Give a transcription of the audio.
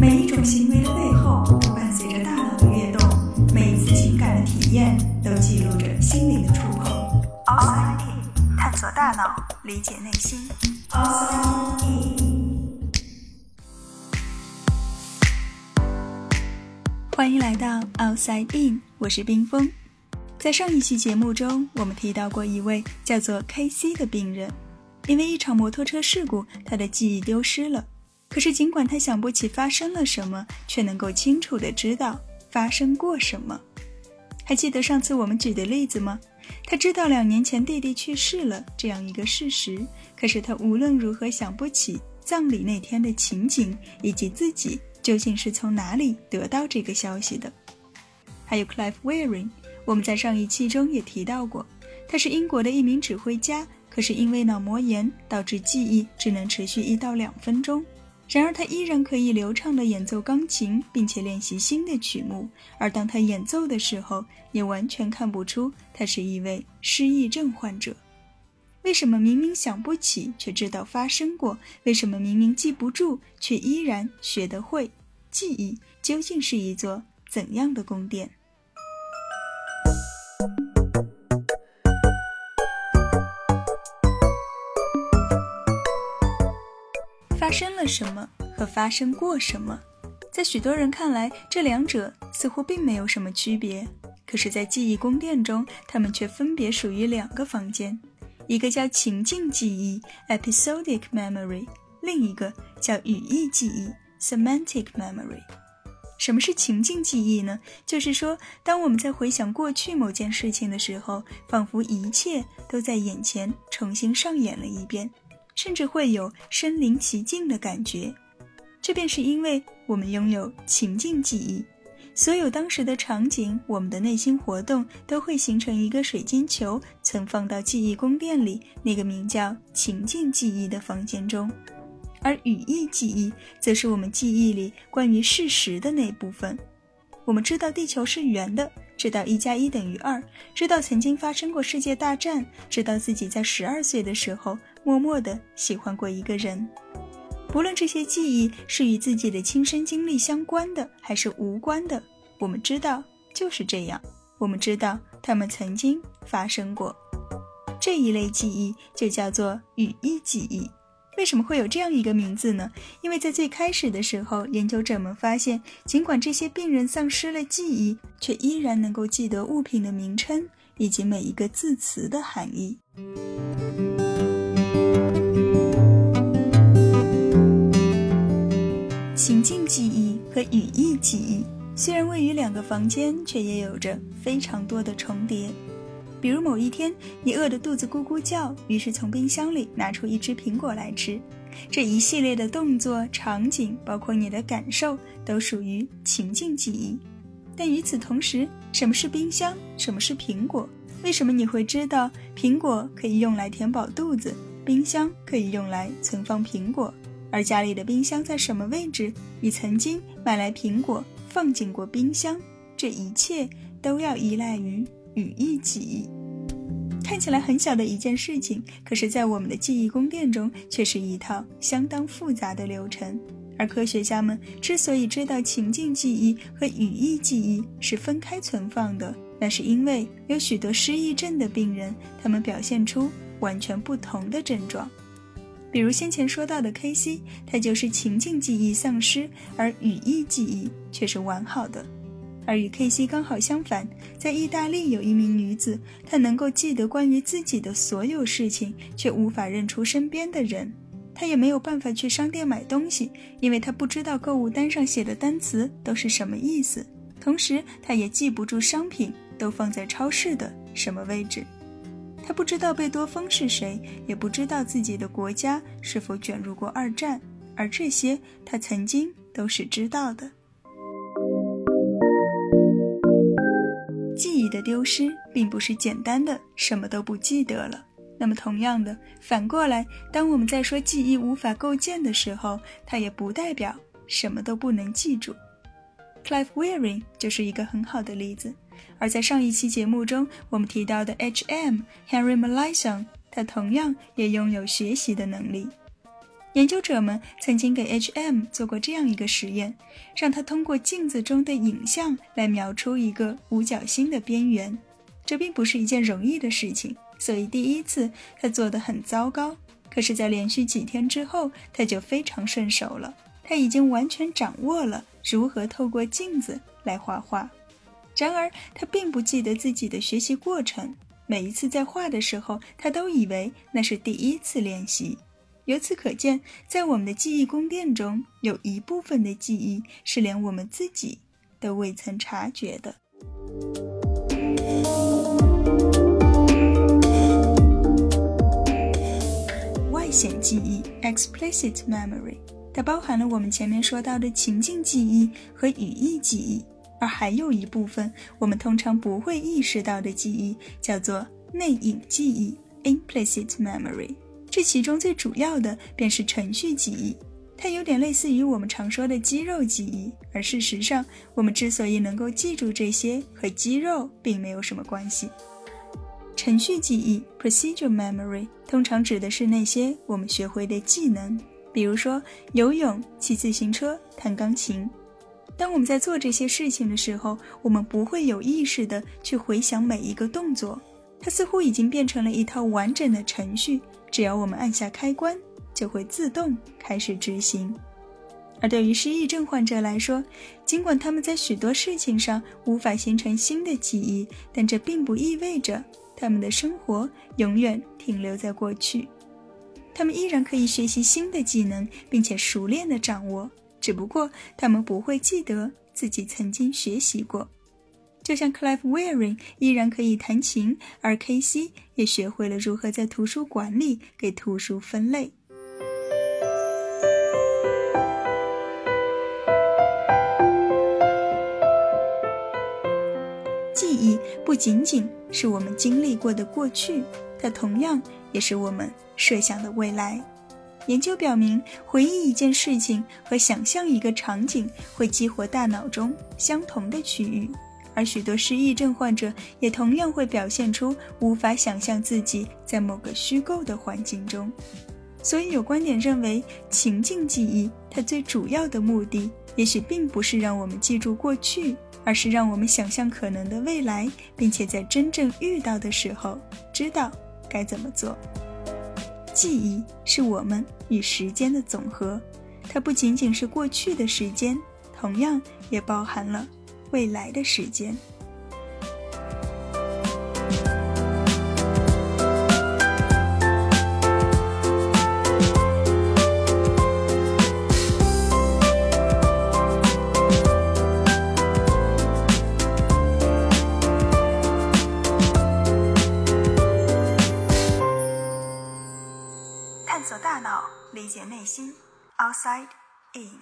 每一种行为的背后都伴随着大脑的跃动，每一次情感的体验都记录着心灵的触碰。Outside In，探索大脑，理解内心。Outside In，欢迎来到 Outside In，我是冰峰。在上一期节目中，我们提到过一位叫做 K.C 的病人，因为一场摩托车事故，他的记忆丢失了。可是，尽管他想不起发生了什么，却能够清楚地知道发生过什么。还记得上次我们举的例子吗？他知道两年前弟弟去世了这样一个事实，可是他无论如何想不起葬礼那天的情景，以及自己究竟是从哪里得到这个消息的。还有 Clive Wearing。我们在上一期中也提到过，他是英国的一名指挥家，可是因为脑膜炎导致记忆只能持续一到两分钟。然而他依然可以流畅地演奏钢琴，并且练习新的曲目。而当他演奏的时候，也完全看不出他是一位失忆症患者。为什么明明想不起，却知道发生过？为什么明明记不住，却依然学得会？记忆究竟是一座怎样的宫殿？什么和发生过什么，在许多人看来，这两者似乎并没有什么区别。可是，在记忆宫殿中，它们却分别属于两个房间，一个叫情境记忆 （episodic memory），另一个叫语义记忆 （semantic memory）。什么是情境记忆呢？就是说，当我们在回想过去某件事情的时候，仿佛一切都在眼前重新上演了一遍。甚至会有身临其境的感觉，这便是因为我们拥有情境记忆。所有当时的场景，我们的内心活动都会形成一个水晶球，存放到记忆宫殿里那个名叫情境记忆的房间中。而语义记忆，则是我们记忆里关于事实的那部分。我们知道地球是圆的，知道一加一等于二，知道曾经发生过世界大战，知道自己在十二岁的时候。默默的喜欢过一个人，不论这些记忆是与自己的亲身经历相关的，还是无关的，我们知道就是这样。我们知道他们曾经发生过。这一类记忆就叫做语义记忆。为什么会有这样一个名字呢？因为在最开始的时候，研究者们发现，尽管这些病人丧失了记忆，却依然能够记得物品的名称以及每一个字词的含义。情境记忆和语义记忆虽然位于两个房间，却也有着非常多的重叠。比如某一天，你饿得肚子咕咕叫，于是从冰箱里拿出一只苹果来吃。这一系列的动作、场景，包括你的感受，都属于情境记忆。但与此同时，什么是冰箱？什么是苹果？为什么你会知道苹果可以用来填饱肚子，冰箱可以用来存放苹果？而家里的冰箱在什么位置？你曾经买来苹果放进过冰箱，这一切都要依赖于语义记忆。看起来很小的一件事情，可是，在我们的记忆宫殿中，却是一套相当复杂的流程。而科学家们之所以知道情境记忆和语义记忆是分开存放的，那是因为有许多失忆症的病人，他们表现出完全不同的症状。比如先前说到的 K.C，他就是情境记忆丧失，而语义记忆却是完好的。而与 K.C 刚好相反，在意大利有一名女子，她能够记得关于自己的所有事情，却无法认出身边的人。她也没有办法去商店买东西，因为她不知道购物单上写的单词都是什么意思。同时，她也记不住商品都放在超市的什么位置。他不知道贝多芬是谁，也不知道自己的国家是否卷入过二战，而这些他曾经都是知道的。丢失并不是简单的什么都不记得了。那么，同样的，反过来，当我们在说记忆无法构建的时候，它也不代表什么都不能记住。Clive Wearing 就是一个很好的例子。而在上一期节目中，我们提到的 H.M. Henry Molaison，他同样也拥有学习的能力。研究者们曾经给 H.M. 做过这样一个实验，让他通过镜子中的影像来描出一个五角星的边缘。这并不是一件容易的事情，所以第一次他做得很糟糕。可是，在连续几天之后，他就非常顺手了。他已经完全掌握了如何透过镜子来画画。然而，他并不记得自己的学习过程。每一次在画的时候，他都以为那是第一次练习。由此可见，在我们的记忆宫殿中，有一部分的记忆是连我们自己都未曾察觉的。外显记忆 （explicit memory） 它包含了我们前面说到的情境记忆和语义记忆，而还有一部分我们通常不会意识到的记忆，叫做内隐记忆 （implicit memory）。这其中最主要的便是程序记忆，它有点类似于我们常说的肌肉记忆，而事实上，我们之所以能够记住这些，和肌肉并没有什么关系。程序记忆 （procedure memory） 通常指的是那些我们学会的技能，比如说游泳、骑自行车、弹钢琴。当我们在做这些事情的时候，我们不会有意识地去回想每一个动作，它似乎已经变成了一套完整的程序。只要我们按下开关，就会自动开始执行。而对于失忆症患者来说，尽管他们在许多事情上无法形成新的记忆，但这并不意味着他们的生活永远停留在过去。他们依然可以学习新的技能，并且熟练地掌握，只不过他们不会记得自己曾经学习过。就像 Clive Wearing 依然可以弹琴，而 K.C. 也学会了如何在图书馆里给图书分类。记忆不仅仅是我们经历过的过去，它同样也是我们设想的未来。研究表明，回忆一件事情和想象一个场景会激活大脑中相同的区域。而许多失忆症患者也同样会表现出无法想象自己在某个虚构的环境中，所以有观点认为，情境记忆它最主要的目的，也许并不是让我们记住过去，而是让我们想象可能的未来，并且在真正遇到的时候知道该怎么做。记忆是我们与时间的总和，它不仅仅是过去的时间，同样也包含了。未来的时间。探索大脑，理解内心，Outside In。